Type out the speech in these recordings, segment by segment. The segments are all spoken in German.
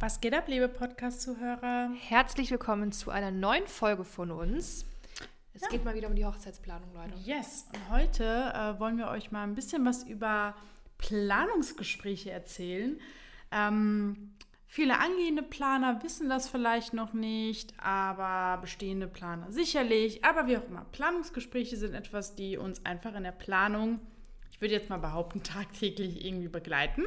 Was geht ab, liebe Podcast-Zuhörer? Herzlich willkommen zu einer neuen Folge von uns. Es ja. geht mal wieder um die Hochzeitsplanung, Leute. Yes, und heute äh, wollen wir euch mal ein bisschen was über Planungsgespräche erzählen. Ähm, viele angehende Planer wissen das vielleicht noch nicht, aber bestehende Planer sicherlich. Aber wie auch immer, Planungsgespräche sind etwas, die uns einfach in der Planung, ich würde jetzt mal behaupten, tagtäglich irgendwie begleiten.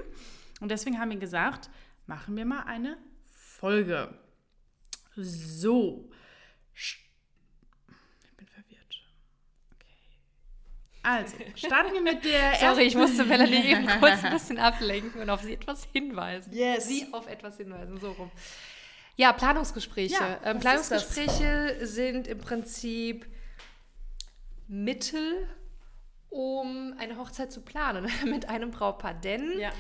Und deswegen haben wir gesagt, machen wir mal eine Folge. So. Ich bin verwirrt. Okay. Also, starten wir mit der ersten. Sorry, ich musste Melanie eben kurz ein bisschen ablenken und auf sie etwas hinweisen. Yes. Sie auf etwas hinweisen, so rum. Ja, Planungsgespräche. Ja, ähm, Planungsgespräche sind im Prinzip Mittel, um eine Hochzeit zu planen mit einem Brautpaar. Denn ja.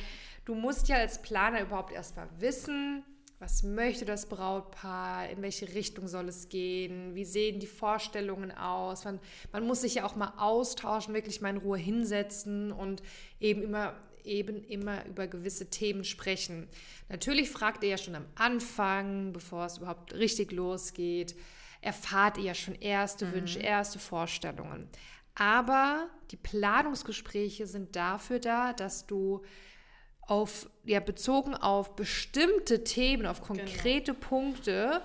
Du musst ja als Planer überhaupt erstmal wissen, was möchte das Brautpaar, in welche Richtung soll es gehen, wie sehen die Vorstellungen aus. Man, man muss sich ja auch mal austauschen, wirklich mal in Ruhe hinsetzen und eben immer eben immer über gewisse Themen sprechen. Natürlich fragt ihr ja schon am Anfang, bevor es überhaupt richtig losgeht, erfahrt ihr ja schon erste mhm. Wünsche, erste Vorstellungen. Aber die Planungsgespräche sind dafür da, dass du auf, ja, bezogen auf bestimmte Themen, auf konkrete genau. Punkte,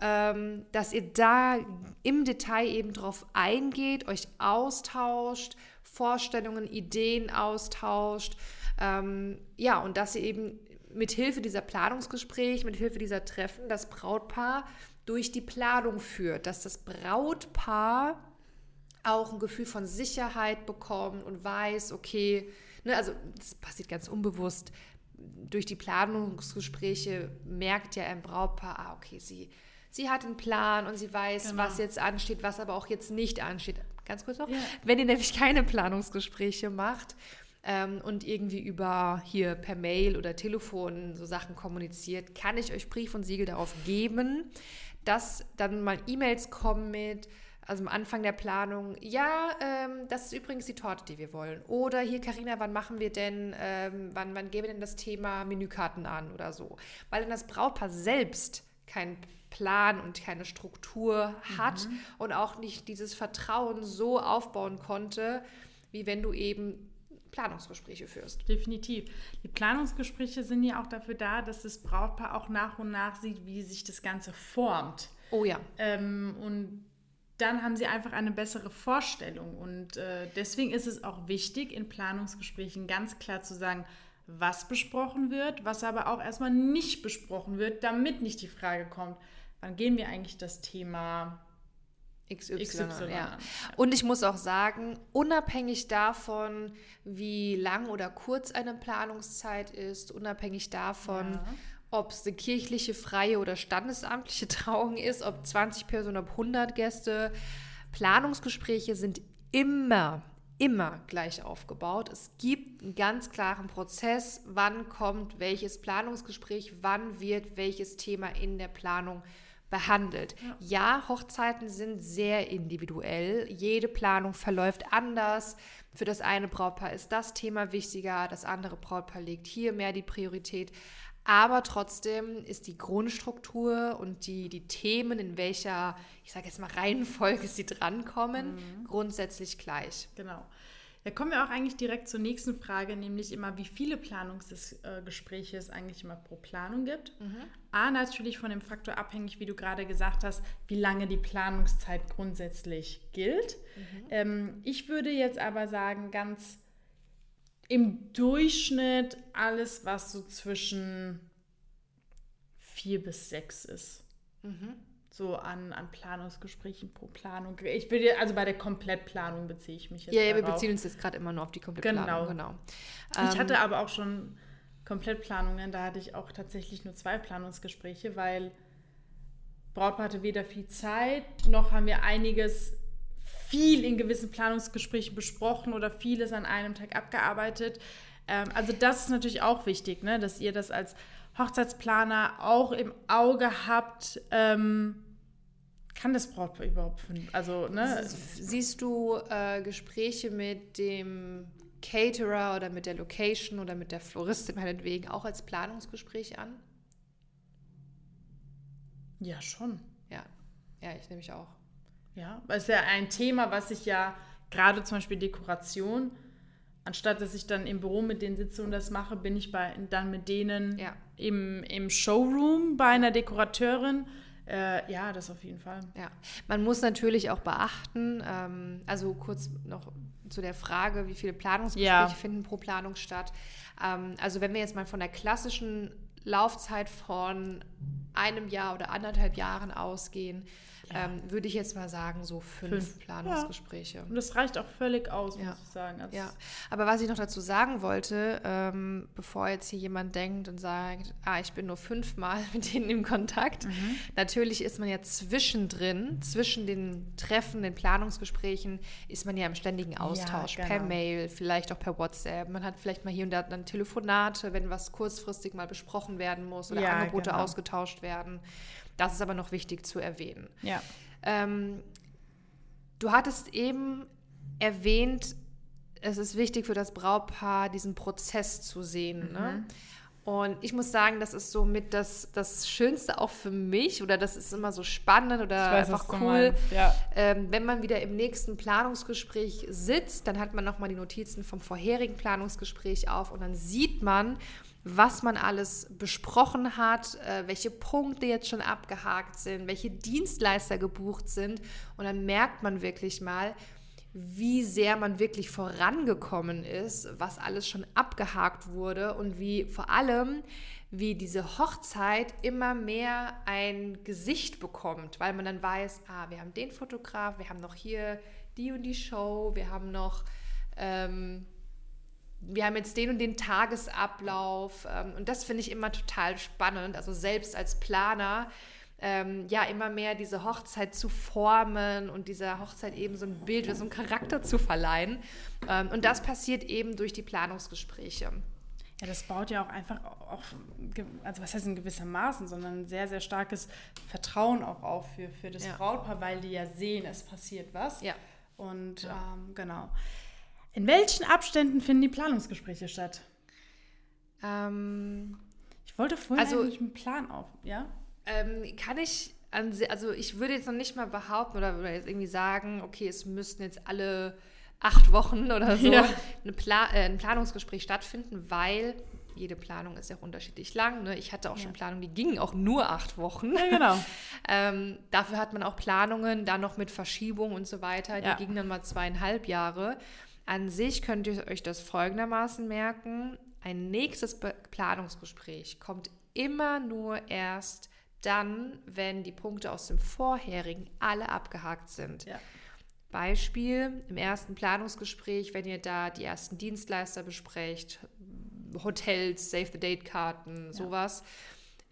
ähm, dass ihr da im Detail eben drauf eingeht, euch austauscht, Vorstellungen, Ideen austauscht. Ähm, ja, und dass ihr eben mit Hilfe dieser Planungsgespräche, mit Hilfe dieser Treffen das Brautpaar durch die Planung führt, dass das Brautpaar auch ein Gefühl von Sicherheit bekommt und weiß, okay, ne, also das passiert ganz unbewusst. Durch die Planungsgespräche merkt ja ein Brautpaar, ah, okay, sie, sie hat einen Plan und sie weiß, genau. was jetzt ansteht, was aber auch jetzt nicht ansteht. Ganz kurz noch, ja. wenn ihr nämlich keine Planungsgespräche macht, ähm, und irgendwie über hier per Mail oder Telefon so Sachen kommuniziert, kann ich euch Brief und Siegel darauf geben, dass dann mal E-Mails kommen mit, also am Anfang der Planung, ja, ähm, das ist übrigens die Torte, die wir wollen. Oder hier, Karina, wann machen wir denn, ähm, wann, wann geben wir denn das Thema Menükarten an oder so? Weil dann das Brautpaar selbst keinen Plan und keine Struktur hat mhm. und auch nicht dieses Vertrauen so aufbauen konnte, wie wenn du eben Planungsgespräche führst. Definitiv. Die Planungsgespräche sind ja auch dafür da, dass das Brautpaar auch nach und nach sieht, wie sich das Ganze formt. Oh ja. Ähm, und dann haben sie einfach eine bessere Vorstellung. Und äh, deswegen ist es auch wichtig, in Planungsgesprächen ganz klar zu sagen, was besprochen wird, was aber auch erstmal nicht besprochen wird, damit nicht die Frage kommt, wann gehen wir eigentlich das Thema XY, XY ja. Und ich muss auch sagen, unabhängig davon, wie lang oder kurz eine Planungszeit ist, unabhängig davon, ja ob es eine kirchliche, freie oder standesamtliche Trauung ist, ob 20 Personen, ob 100 Gäste. Planungsgespräche sind immer, immer gleich aufgebaut. Es gibt einen ganz klaren Prozess, wann kommt welches Planungsgespräch, wann wird welches Thema in der Planung behandelt. Ja. ja, Hochzeiten sind sehr individuell. Jede Planung verläuft anders. Für das eine Brautpaar ist das Thema wichtiger, das andere Brautpaar legt hier mehr die Priorität. Aber trotzdem ist die Grundstruktur und die, die Themen, in welcher, ich sage jetzt mal, Reihenfolge sie drankommen, mhm. grundsätzlich gleich. Genau. Da kommen wir auch eigentlich direkt zur nächsten Frage, nämlich immer, wie viele Planungsgespräche es eigentlich immer pro Planung gibt. Mhm. A, natürlich von dem Faktor abhängig, wie du gerade gesagt hast, wie lange die Planungszeit grundsätzlich gilt. Mhm. Ähm, ich würde jetzt aber sagen, ganz im Durchschnitt alles, was so zwischen vier bis sechs ist. Mhm. So an, an Planungsgesprächen pro Planung. Ich will also bei der Komplettplanung beziehe ich mich jetzt. Ja, ja wir beziehen uns jetzt gerade immer nur auf die Komplettplanung. Genau. genau. Ich hatte ähm, aber auch schon Komplettplanungen, da hatte ich auch tatsächlich nur zwei Planungsgespräche, weil Brautpaar hatte weder viel Zeit, noch haben wir einiges viel in gewissen Planungsgesprächen besprochen oder vieles an einem Tag abgearbeitet. Ähm, also das ist natürlich auch wichtig, ne? dass ihr das als Hochzeitsplaner auch im Auge habt. Ähm, kann das Brautpaar überhaupt finden? Also, ne? Siehst du äh, Gespräche mit dem Caterer oder mit der Location oder mit der Floristin meinetwegen auch als Planungsgespräch an? Ja, schon. Ja, ja, ich nehme mich auch. Ja, weil es ist ja ein Thema, was ich ja gerade zum Beispiel Dekoration, anstatt dass ich dann im Büro mit denen sitze und das mache, bin ich bei, dann mit denen Ja. im, im Showroom bei einer Dekorateurin. Äh, ja, das auf jeden Fall. Ja, man muss natürlich auch beachten, ähm, also kurz noch zu der Frage, wie viele Planungsgespräche Ja. finden pro Planung statt. Ähm, also wenn wir jetzt mal von der klassischen Laufzeit von einem Jahr oder anderthalb Jahren ausgehen, Ja. ähm, würde ich jetzt mal sagen, so fünf, Fünf. Planungsgespräche. Und das reicht auch völlig aus, Ja. muss ich sagen. Also Ja, aber was ich noch dazu sagen wollte, ähm, bevor jetzt hier jemand denkt und sagt, ah, ich bin nur fünfmal mit denen im Kontakt, Mhm. natürlich ist man ja zwischendrin, zwischen den Treffen, den Planungsgesprächen, ist man ja im ständigen Austausch, genau. per Mail, vielleicht auch per WhatsApp. Man hat vielleicht mal hier und da dann Telefonate, wenn was kurzfristig mal besprochen werden muss oder Ja, Angebote genau. ausgetauscht werden. Das ist aber noch wichtig zu erwähnen. Ja. Ähm, du hattest eben erwähnt, es ist wichtig für das Brautpaar, diesen Prozess zu sehen. Ne? Und ich muss sagen, das ist so mit das, das Schönste auch für mich oder das ist immer so spannend oder weiß, einfach cool. ja. Ähm, wenn man wieder im nächsten Planungsgespräch sitzt, dann hat man nochmal die Notizen vom vorherigen Planungsgespräch auf und dann sieht man, was man alles besprochen hat, äh, welche Punkte jetzt schon abgehakt sind, welche Dienstleister gebucht sind. Und dann merkt man wirklich mal, wie sehr man wirklich vorangekommen ist, was alles schon abgehakt wurde und wie vor allem, wie diese Hochzeit immer mehr ein Gesicht bekommt, weil man dann weiß, ah, wir haben den Fotograf, wir haben noch hier die und die Show, wir haben noch, ähm, wir haben jetzt den und den Tagesablauf ähm, und das finde ich immer total spannend, also selbst als Planer ähm, ja immer mehr diese Hochzeit zu formen und dieser Hochzeit eben so ein Bild oder so einen Charakter zu verleihen. Ähm, und das passiert eben durch die Planungsgespräche. Ja, das baut ja auch einfach auch, also was heißt in gewissermaßen, sondern ein sehr, sehr starkes Vertrauen auch auf für, für das Ja. Brautpaar, weil die ja sehen, es passiert was. Ja. Und ähm, genau. In welchen Abständen finden die Planungsgespräche statt? Ähm, Ich wollte vorhin Also- eigentlich einen Plan auf, ja? ähm, kann ich, an, also ich würde jetzt noch nicht mal behaupten oder, oder jetzt irgendwie sagen, okay, es müssten jetzt alle acht Wochen oder so Ja. Pla äh, ein Planungsgespräch stattfinden, weil jede Planung ist ja auch unterschiedlich lang. Ne? Ich hatte auch schon Planungen, die gingen auch nur acht Wochen. Ja, genau. Ähm, dafür hat man auch Planungen, dann noch mit Verschiebung und so weiter. Die Ja. gingen dann mal zweieinhalb Jahre. An sich könnt ihr euch das folgendermaßen merken. Ein nächstes Planungsgespräch kommt immer nur erst dann, wenn die Punkte aus dem vorherigen alle abgehakt sind. Ja. Beispiel im ersten Planungsgespräch, wenn ihr da die ersten Dienstleister besprecht, Hotels, Save-the-Date-Karten, sowas.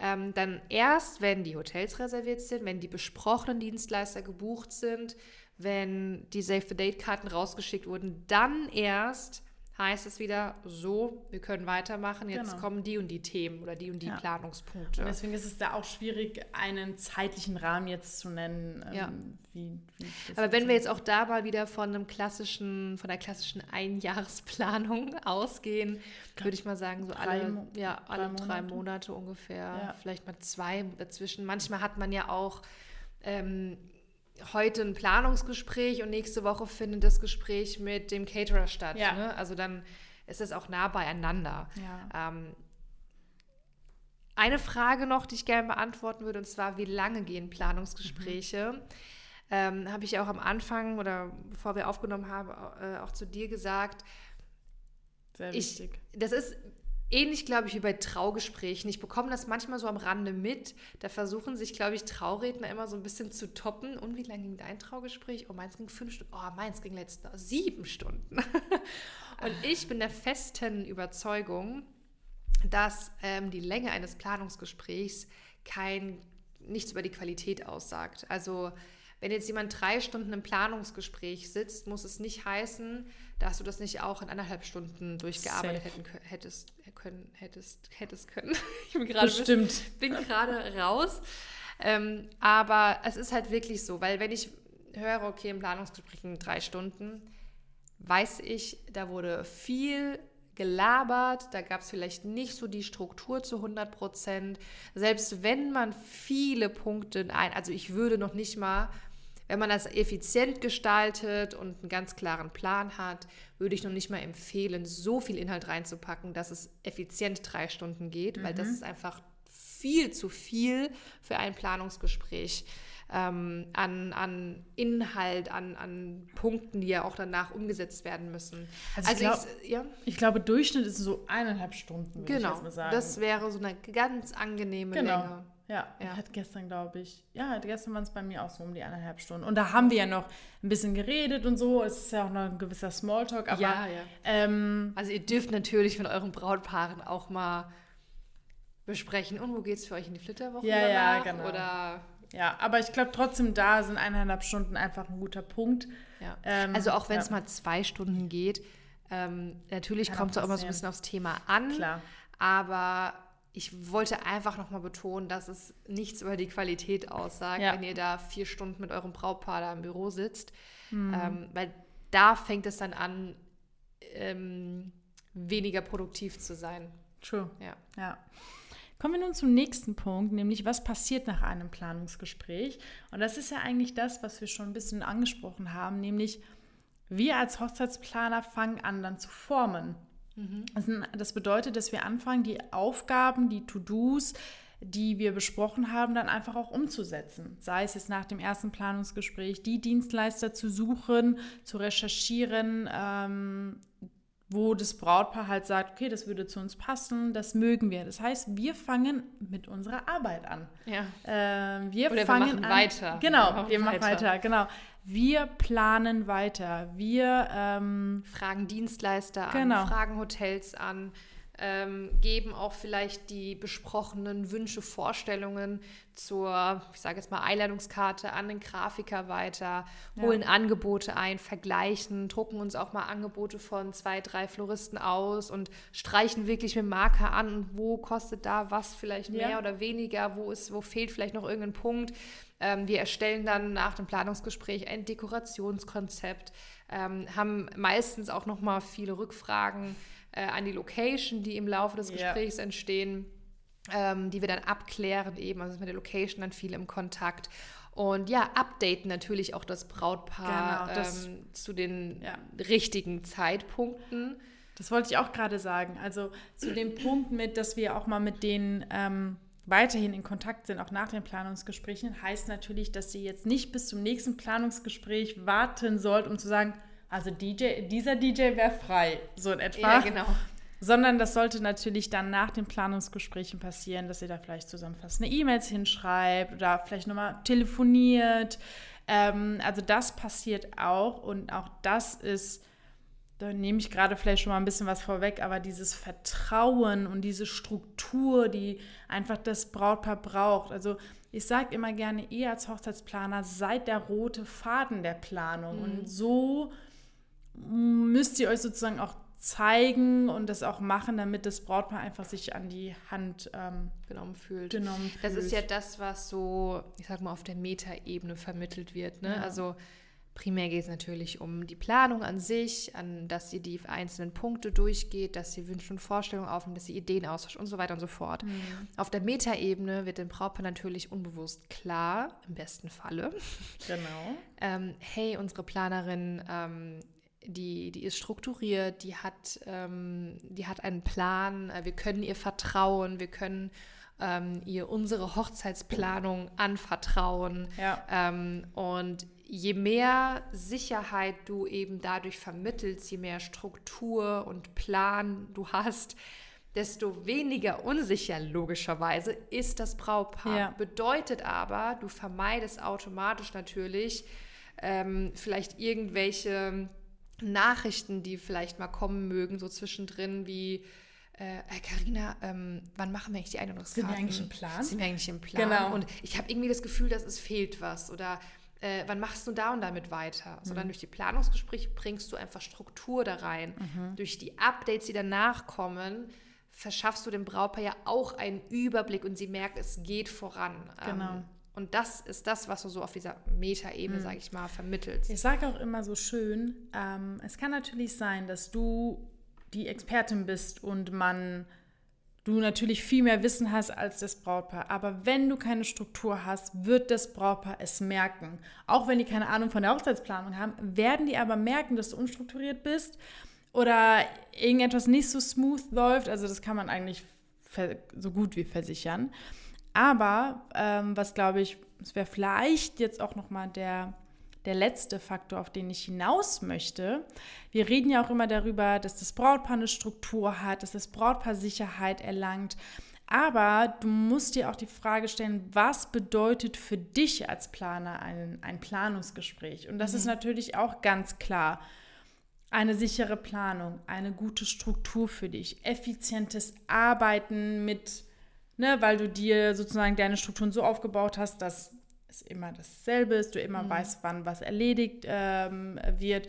Ähm, dann erst, wenn die Hotels reserviert sind, wenn die besprochenen Dienstleister gebucht sind, wenn die Save-the-Date-Karten rausgeschickt wurden, dann erst heißt es wieder so, wir können weitermachen, jetzt Genau. kommen die und die Themen oder die und die Ja. Planungspunkte. Und deswegen ist es da auch schwierig, einen zeitlichen Rahmen jetzt zu nennen. ähm, Ja. Wie, wie Aber wenn wir jetzt auch da mal wieder von einem klassischen, von der klassischen Einjahresplanung ausgehen, würde ich mal sagen, so Drei alle, ja, drei alle drei Monate. Monate ungefähr, Ja. vielleicht mal zwei dazwischen. Manchmal hat man ja auch ähm, heute ein Planungsgespräch und nächste Woche findet das Gespräch mit dem Caterer statt. Ja. Ne? Also dann ist es auch nah beieinander. Ja. Ähm, eine Frage noch, die ich gerne beantworten würde, und zwar, wie lange gehen Planungsgespräche? Ähm, Habe ich auch am Anfang oder bevor wir aufgenommen haben, äh, auch zu dir gesagt, Sehr ich, wichtig. das ist ähnlich, glaube ich, wie bei Traugesprächen. Ich bekomme das manchmal so am Rande mit. Da versuchen sich, glaube ich, Trauredner immer so ein bisschen zu toppen. Und wie lange ging dein Traugespräch? Oh, meins ging fünf Stunden. Oh, meins ging letztes Mal sieben Stunden. Und ich bin der festen Überzeugung, dass ähm, die Länge eines Planungsgesprächs kein, nichts über die Qualität aussagt. Also wenn jetzt jemand drei Stunden im Planungsgespräch sitzt, muss es nicht heißen, dass du das nicht auch in anderthalb Stunden durchgearbeitet hätten, hättest, können, hättest, hättest können. Ich bin gerade Bestimmt. bin gerade raus. Ähm, aber es ist halt wirklich so, weil wenn ich höre, okay, im Planungsgespräch in drei Stunden, weiß ich, da wurde viel gelabert, da gab es vielleicht nicht so die Struktur zu 100 Prozent. Selbst wenn man viele Punkte ein, also ich würde noch nicht mal, wenn man das effizient gestaltet und einen ganz klaren Plan hat, würde ich noch nicht mal empfehlen, so viel Inhalt reinzupacken, dass es effizient drei Stunden geht, mhm. weil das mhm. ist einfach viel zu viel für ein Planungsgespräch ähm, an, an Inhalt, an, an Punkten, die ja auch danach umgesetzt werden müssen. Also, also ich, glaub, ich, ja? ich glaube, Durchschnitt ist so eineinhalb Stunden, würde genau, ich mal sagen. Das wäre so eine ganz angenehme genau. Länge. Ja, ja. hat gestern, glaube ich, ja, gestern waren es bei mir auch so um die eineinhalb Stunden. Und da haben wir ja noch ein bisschen geredet und so. Es ist ja auch noch ein gewisser Smalltalk. Aber, ja, ja. Ähm, also ihr dürft natürlich mit euren Brautpaaren auch mal besprechen. Und wo geht es für euch in die Flitterwoche? Ja, danach? ja, genau. Oder ja, aber ich glaube trotzdem, da sind eineinhalb Stunden einfach ein guter Punkt. Ja. Ähm, also auch wenn es ja. mal zwei Stunden geht, ähm, natürlich kommt es auch immer so ein bisschen aufs Thema an. Klar. Aber ich wollte einfach nochmal betonen, dass es nichts über die Qualität aussagt, ja. wenn ihr da vier Stunden mit eurem Brautpaar da im Büro sitzt. Mhm. Ähm, weil da fängt es dann an, ähm, weniger produktiv zu sein. True. Ja. ja. Kommen wir nun zum nächsten Punkt, nämlich was passiert nach einem Planungsgespräch? Und das ist ja eigentlich das, was wir schon ein bisschen angesprochen haben, nämlich wir als Hochzeitsplaner fangen an, dann zu formen. Mhm. Das bedeutet, dass wir anfangen, die Aufgaben, die To-Dos, die wir besprochen haben, dann einfach auch umzusetzen. Sei es jetzt nach dem ersten Planungsgespräch, die Dienstleister zu suchen, zu recherchieren, ähm, wo das Brautpaar halt sagt, okay, das würde zu uns passen, das mögen wir. Das heißt, wir fangen mit unserer Arbeit an. Ja. Äh, wir Oder fangen wir machen an, weiter. Genau, wir wir machen weiter. weiter. Genau. Wir planen weiter. Wir ähm, fragen Dienstleister genau. an, fragen Hotels an ähm, geben auch vielleicht die besprochenen Wünsche, Vorstellungen zur, ich sage jetzt mal, Einladungskarte an den Grafiker weiter, holen ja. Angebote ein, vergleichen, drucken uns auch mal Angebote von zwei, drei Floristen aus und streichen wirklich mit Marker an und wo kostet da was vielleicht mehr ja. oder weniger, wo, ist, wo fehlt vielleicht noch irgendein Punkt. Ähm, wir erstellen dann nach dem Planungsgespräch ein Dekorationskonzept, ähm, haben meistens auch noch mal viele Rückfragen äh, an die Location, die im Laufe des Gesprächs yeah. entstehen, ähm, die wir dann abklären eben, also mit der Location dann viel im Kontakt. Und ja, updaten natürlich auch das Brautpaar genau, das, ähm, zu den ja. richtigen Zeitpunkten. Das wollte ich auch gerade sagen. Also zu dem Punkt mit, dass wir auch mal mit denen ähm, weiterhin in Kontakt sind, auch nach den Planungsgesprächen, heißt natürlich, dass sie jetzt nicht bis zum nächsten Planungsgespräch warten sollt, um zu sagen, also DJ, dieser DJ wäre frei, so in etwa. Ja, genau. Sondern das sollte natürlich dann nach den Planungsgesprächen passieren, dass ihr da vielleicht zusammenfassende E-Mails hinschreibt oder vielleicht nochmal telefoniert. Ähm, also das passiert auch und auch das ist, da nehme ich gerade vielleicht schon mal ein bisschen was vorweg, aber dieses Vertrauen und diese Struktur, die einfach das Brautpaar braucht. Also ich sage immer gerne, ihr als Hochzeitsplaner seid der rote Faden der Planung. Mhm. Und so müsst ihr euch sozusagen auch zeigen und das auch machen, damit das Brautpaar einfach sich an die Hand ähm, genommen, fühlt. genommen fühlt. Das ist ja das, was so, ich sag mal, auf der Metaebene vermittelt wird. Ne? Ja. Also primär geht es natürlich um die Planung an sich, an dass sie die einzelnen Punkte durchgeht, dass sie Wünsche und Vorstellungen aufnimmt, dass sie Ideen austauscht und so weiter und so fort. Mhm. Auf der Metaebene wird dem Brautpaar natürlich unbewusst klar, im besten Falle. Genau. ähm, hey, unsere Planerin ähm, die, die ist strukturiert, die hat, ähm, die hat einen Plan, äh, wir können ihr vertrauen, wir können ähm, ihr unsere Hochzeitsplanung anvertrauen. Ja. Ähm, und je mehr Sicherheit du eben dadurch vermittelst, je mehr Struktur und Plan du hast, desto weniger unsicher logischerweise ist das Brautpaar. Ja. Bedeutet aber, du vermeidest automatisch natürlich ähm, vielleicht irgendwelche Nachrichten, die vielleicht mal kommen mögen, so zwischendrin, wie Karina, äh, ähm, wann machen wir eigentlich die Einladungskarten? Sind wir eigentlich im Plan? Sind wir eigentlich im Plan? Genau. Und ich habe irgendwie das Gefühl, dass es fehlt was. Oder äh, wann machst du da und damit weiter? Mhm. Sondern durch die Planungsgespräche bringst du einfach Struktur da rein. Mhm. Durch die Updates, die danach kommen, verschaffst du dem Brautpaar ja auch einen Überblick und sie merkt, es geht voran. Genau. Ähm, und das ist das, was du so auf dieser Metaebene, mhm. sage ich mal, vermittelst. Ich sage auch immer so schön, ähm, es kann natürlich sein, dass du die Expertin bist und man du natürlich viel mehr Wissen hast als das Brautpaar. Aber wenn du keine Struktur hast, wird das Brautpaar es merken. Auch wenn die keine Ahnung von der Hochzeitsplanung haben, werden die aber merken, dass du unstrukturiert bist oder irgendetwas nicht so smooth läuft. Also das kann man eigentlich so gut wie versichern. Aber ähm, was glaube ich, es wäre vielleicht jetzt auch noch mal der der letzte Faktor, auf den ich hinaus möchte. Wir reden ja auch immer darüber, dass das Brautpaar eine Struktur hat, dass das Brautpaar Sicherheit erlangt. Aber du musst dir auch die Frage stellen, was bedeutet für dich als Planer ein, ein Planungsgespräch? Und das mhm. ist natürlich auch ganz klar. Eine sichere Planung, eine gute Struktur für dich, effizientes Arbeiten mit, ne, weil du dir sozusagen deine Strukturen so aufgebaut hast, dass es immer dasselbe ist, du immer mhm. weißt, wann was erledigt ähm, wird.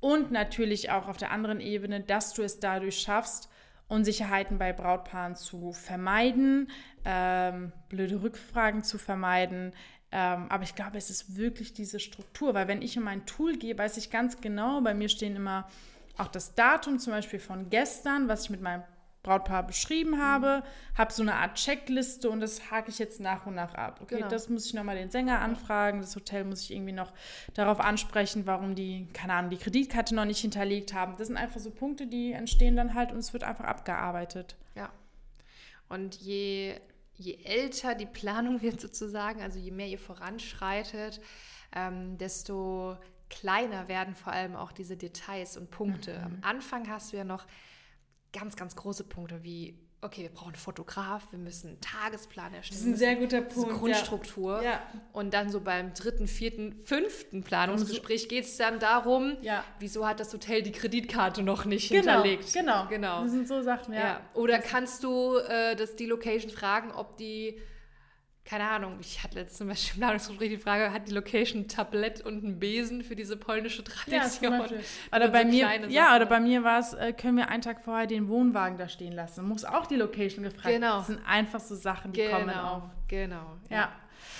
Und natürlich auch auf der anderen Ebene, dass du es dadurch schaffst, Unsicherheiten bei Brautpaaren zu vermeiden, ähm, blöde Rückfragen zu vermeiden. Ähm, aber ich glaube, es ist wirklich diese Struktur, weil wenn ich in mein Tool gehe, weiß ich ganz genau, bei mir stehen immer auch das Datum zum Beispiel von gestern, was ich mit meinem Brautpaar beschrieben habe, mhm. habe so eine Art Checkliste und das hake ich jetzt nach und nach ab. Okay, genau. das muss ich nochmal den Sänger anfragen, das Hotel muss ich irgendwie noch darauf ansprechen, warum die, keine Ahnung, die Kreditkarte noch nicht hinterlegt haben. Das sind einfach so Punkte, die entstehen dann halt und es wird einfach abgearbeitet. Ja. Und je, je älter die Planung wird sozusagen, also je mehr ihr voranschreitet, ähm, desto kleiner werden vor allem auch diese Details und Punkte. Mhm. Am Anfang hast du ja noch ganz, ganz große Punkte wie, okay, wir brauchen einen Fotograf, wir müssen einen Tagesplan erstellen. Das ist ein sehr guter Punkt. Grundstruktur. Ja. Und dann so beim dritten, vierten, fünften Planungsgespräch geht es dann darum, ja. wieso hat das Hotel die Kreditkarte noch nicht genau, hinterlegt? Genau, genau. Das sind so Sachen, ja. ja. Oder kannst du äh, das, die Location fragen, ob die keine Ahnung, ich hatte letztens zum Beispiel im Planungsgespräch die Frage, hat die Location ein Tablett und einen Besen für diese polnische Tradition? Ja, oder bei so mir, ja, oder bei mir war es, äh, können wir einen Tag vorher den Wohnwagen da stehen lassen? Muss auch die Location gefragt. Genau. Das sind einfach so Sachen, die genau, kommen auf. Genau. Ja. ja.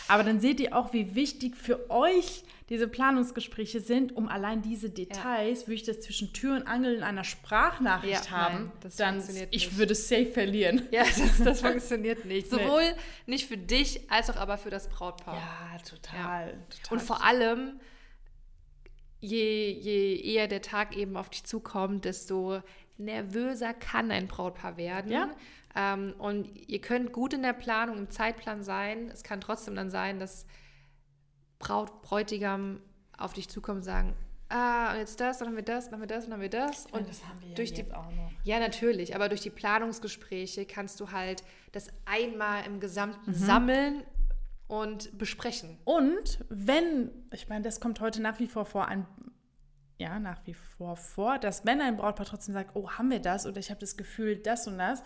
Aber dann seht ihr auch, wie wichtig für euch diese Planungsgespräche sind, um allein diese Details, ja. würde ich das zwischen Tür und Angel in einer Sprachnachricht ja, haben, nein, dann ich nicht. würde safe verlieren. Ja, das, das funktioniert nicht. Sowohl nee. nicht für dich, als auch aber für das Brautpaar. Ja, total. Ja. total und vor allem, je, je eher der Tag eben auf dich zukommt, desto nervöser kann ein Brautpaar werden. Ja. Ähm, und ihr könnt gut in der Planung, im Zeitplan sein. Es kann trotzdem dann sein, dass Braut, Bräutigam auf dich zukommen und sagen, ah, und jetzt das, dann haben wir das, dann haben wir das, dann haben wir das. Und ja, das haben wir ja durch die, auch noch. Ja, natürlich, aber durch die Planungsgespräche kannst du halt das einmal im Gesamten mhm. sammeln und besprechen. Und wenn, ich meine, das kommt heute nach wie vor vor, ein, ja, nach wie vor vor, dass wenn ein Brautpaar trotzdem sagt, oh, haben wir das oder ich habe das Gefühl, das und das,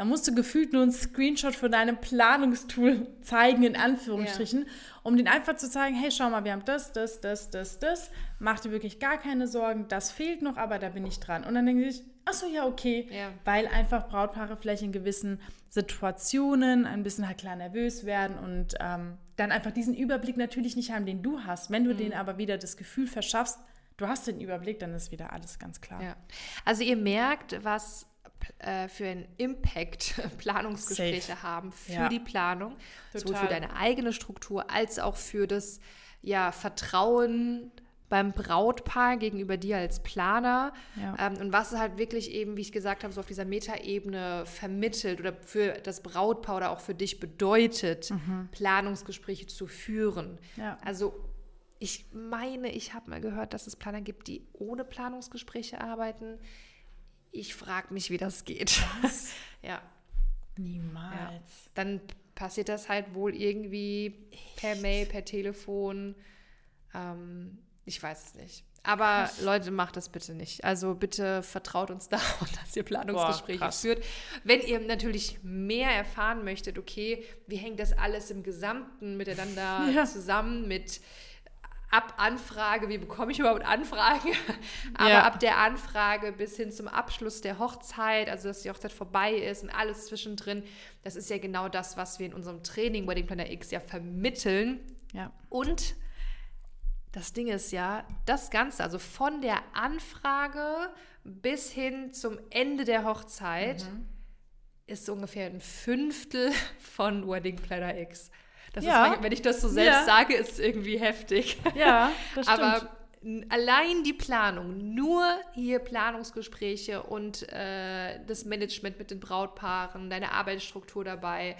da musst du gefühlt nur einen Screenshot von deinem Planungstool zeigen, in Anführungsstrichen, ja. um den einfach zu zeigen, hey, schau mal, wir haben das, das, das, das, das. Mach dir wirklich gar keine Sorgen, das fehlt noch, aber da bin ich dran. Und dann denke ich, ach so, ja, okay. Ja. Weil einfach Brautpaare vielleicht in gewissen Situationen ein bisschen halt klar nervös werden und ähm, dann einfach diesen Überblick natürlich nicht haben, den du hast. Wenn du mhm. denen aber wieder das Gefühl verschaffst, du hast den Überblick, dann ist wieder alles ganz klar. Ja. Also ihr merkt, was äh, für einen Impact Planungsgespräche Safe. haben für ja. die Planung, Total. sowohl für deine eigene Struktur als auch für das ja, Vertrauen beim Brautpaar gegenüber dir als Planer ja. ähm, und was es halt wirklich eben, wie ich gesagt habe, so auf dieser Metaebene vermittelt oder für das Brautpaar oder auch für dich bedeutet, mhm. Planungsgespräche zu führen. Ja. Also ich meine, ich habe mal gehört, dass es Planer gibt, die ohne Planungsgespräche arbeiten. Ich frage mich, wie das geht. ja. Niemals. Ja. Dann passiert das halt wohl irgendwie per Mail, per Telefon. Ähm, ich weiß es nicht. Aber Krass. Leute, macht das bitte nicht. Also bitte vertraut uns da, dass ihr Planungsgespräche Boah, führt. Wenn ihr natürlich mehr erfahren möchtet, okay, wie hängt das alles im Gesamten miteinander ja. zusammen mit ab Anfrage, wie bekomme ich überhaupt Anfragen, aber ja. ab der Anfrage bis hin zum Abschluss der Hochzeit, also dass die Hochzeit vorbei ist und alles zwischendrin, das ist ja genau das, was wir in unserem Training Wedding Planner X ja vermitteln. Ja. Und das Ding ist ja, das Ganze, also von der Anfrage bis hin zum Ende der Hochzeit, mhm. ist so ungefähr ein Fünftel von Wedding Planner X. Das ja. ist, wenn ich das so selbst ja. sage, ist es irgendwie heftig. Ja, das stimmt. Aber allein die Planung, nur hier Planungsgespräche und äh, das Management mit den Brautpaaren, deine Arbeitsstruktur dabei,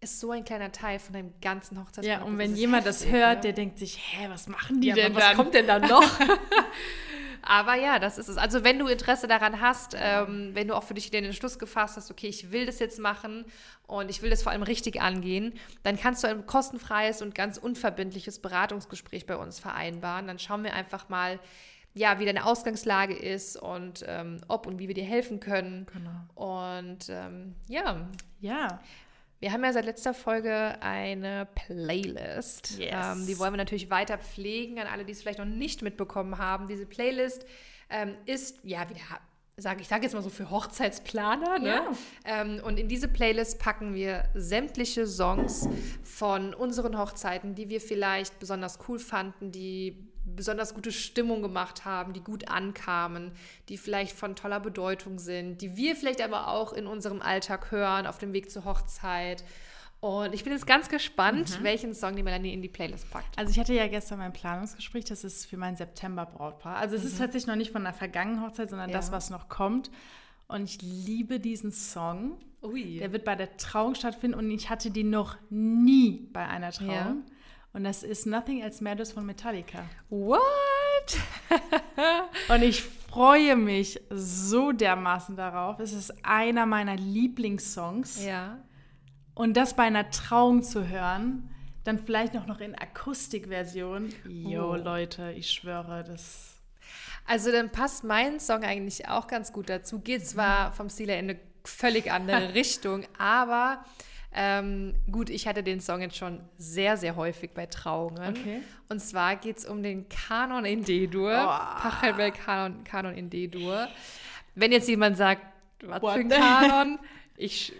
ist so ein kleiner Teil von deinem ganzen Hochzeitsplan. Ja, und wenn jemand heftig, das hört, ne? der denkt sich, hä, was machen die ja, denn was dann? kommt denn dann noch? Aber ja, das ist es. Also wenn du Interesse daran hast, ähm, wenn du auch für dich den Entschluss gefasst hast, okay, ich will das jetzt machen und ich will das vor allem richtig angehen, dann kannst du ein kostenfreies und ganz unverbindliches Beratungsgespräch bei uns vereinbaren. Dann schauen wir einfach mal, ja, wie deine Ausgangslage ist und ähm, ob und wie wir dir helfen können. Genau. Und ähm, ja. Ja. Wir haben ja seit letzter Folge eine Playlist. Yes. Ähm, die wollen wir natürlich weiter pflegen an alle, die es vielleicht noch nicht mitbekommen haben. Diese Playlist ähm, ist, ja, wie sage ich sage jetzt mal so für Hochzeitsplaner. Ne? Ja. Ähm, und in diese Playlist packen wir sämtliche Songs von unseren Hochzeiten, die wir vielleicht besonders cool fanden, die besonders gute Stimmung gemacht haben, die gut ankamen, die vielleicht von toller Bedeutung sind, die wir vielleicht aber auch in unserem Alltag hören, auf dem Weg zur Hochzeit. Und ich bin jetzt ganz gespannt, mhm. welchen Song die Melanie in die Playlist packt. Also ich hatte ja gestern mein Planungsgespräch, das ist für mein September-Brautpaar. Also es mhm. ist tatsächlich noch nicht von der vergangenen Hochzeit, sondern ja. das, was noch kommt. Und ich liebe diesen Song. Ui. Der wird bei der Trauung stattfinden und ich hatte den noch nie bei einer Trauung. Ja. Und das ist Nothing Else Matters von Metallica. What? und ich freue mich so dermaßen darauf. Es ist einer meiner Lieblingssongs. Ja. Und das bei einer Trauung zu hören, dann vielleicht noch, noch in Akustikversion. Jo, oh. Leute, ich schwöre, das. Also dann passt mein Song eigentlich auch ganz gut dazu. Geht zwar vom Stil her in eine völlig andere Richtung, aber ähm, gut, ich hatte den Song jetzt schon sehr, sehr häufig bei Trauungen. Okay. Und zwar geht es um den Kanon in D-Dur. Oh. Pachelbel Kanon, Kanon in D-Dur. Wenn jetzt jemand sagt, was What? für ein Kanon, ich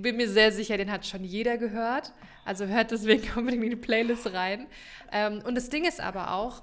bin mir sehr sicher, den hat schon jeder gehört. Also hört deswegen unbedingt in die Playlist rein. Ähm, und das Ding ist aber auch,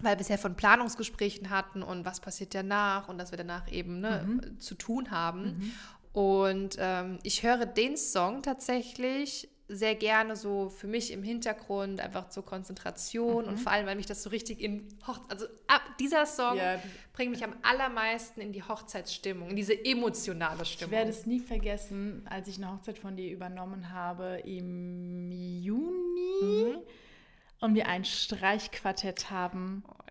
weil wir bisher von Planungsgesprächen hatten und was passiert danach und dass wir danach eben ne, mhm. zu tun haben. Mhm. Und ähm, ich höre den Song tatsächlich sehr gerne so für mich im Hintergrund, einfach zur Konzentration mhm. und vor allem, weil mich das so richtig in Hochzeit, also ab dieser Song ja. bringt mich am allermeisten in die Hochzeitsstimmung, in diese emotionale Stimmung. Ich werde es nie vergessen, als ich eine Hochzeit von dir übernommen habe im Juni mhm. und wir ein Streichquartett haben. Oh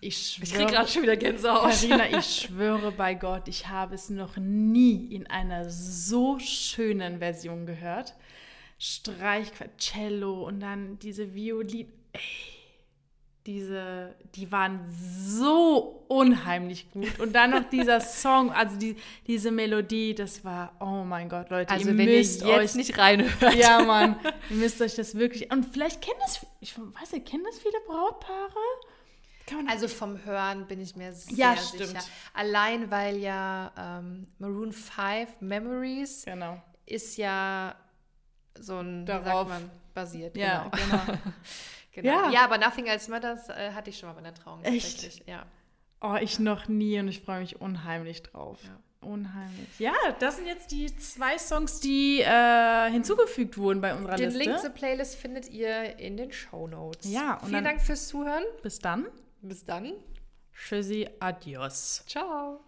ich, schwöre, ich kriege gerade schon wieder Gänsehaut. Carina, ich schwöre bei Gott, ich habe es noch nie in einer so schönen Version gehört. Streich, Cello und dann diese Violin. Ey, diese, die waren so unheimlich gut. Und dann noch dieser Song, also die, diese Melodie, das war, oh mein Gott, Leute. Also ihr wenn müsst ihr jetzt euch, nicht reinhört. Ja, Mann, ihr müsst euch das wirklich, und vielleicht kennen das, ich weiß nicht, kennen das viele Brautpaare? Also vom Hören bin ich mir sehr ja, sicher. Allein weil ja ähm, Maroon 5 Memories genau. ist ja so ein, Darauf. man, basiert. Ja, genau. genau. genau. Ja. ja. aber Nothing Else Matters äh, hatte ich schon mal bei der Trauung. Echt? Ja. Oh, ich noch nie und ich freue mich unheimlich drauf. Ja. Unheimlich. Ja, das sind jetzt die zwei Songs, die äh, hinzugefügt wurden bei unserer den Liste. Den Link zur Playlist findet ihr in den Show Notes. Ja, und Vielen Dank fürs Zuhören. Bis dann. Bis dann. Tschüssi, adios. Ciao.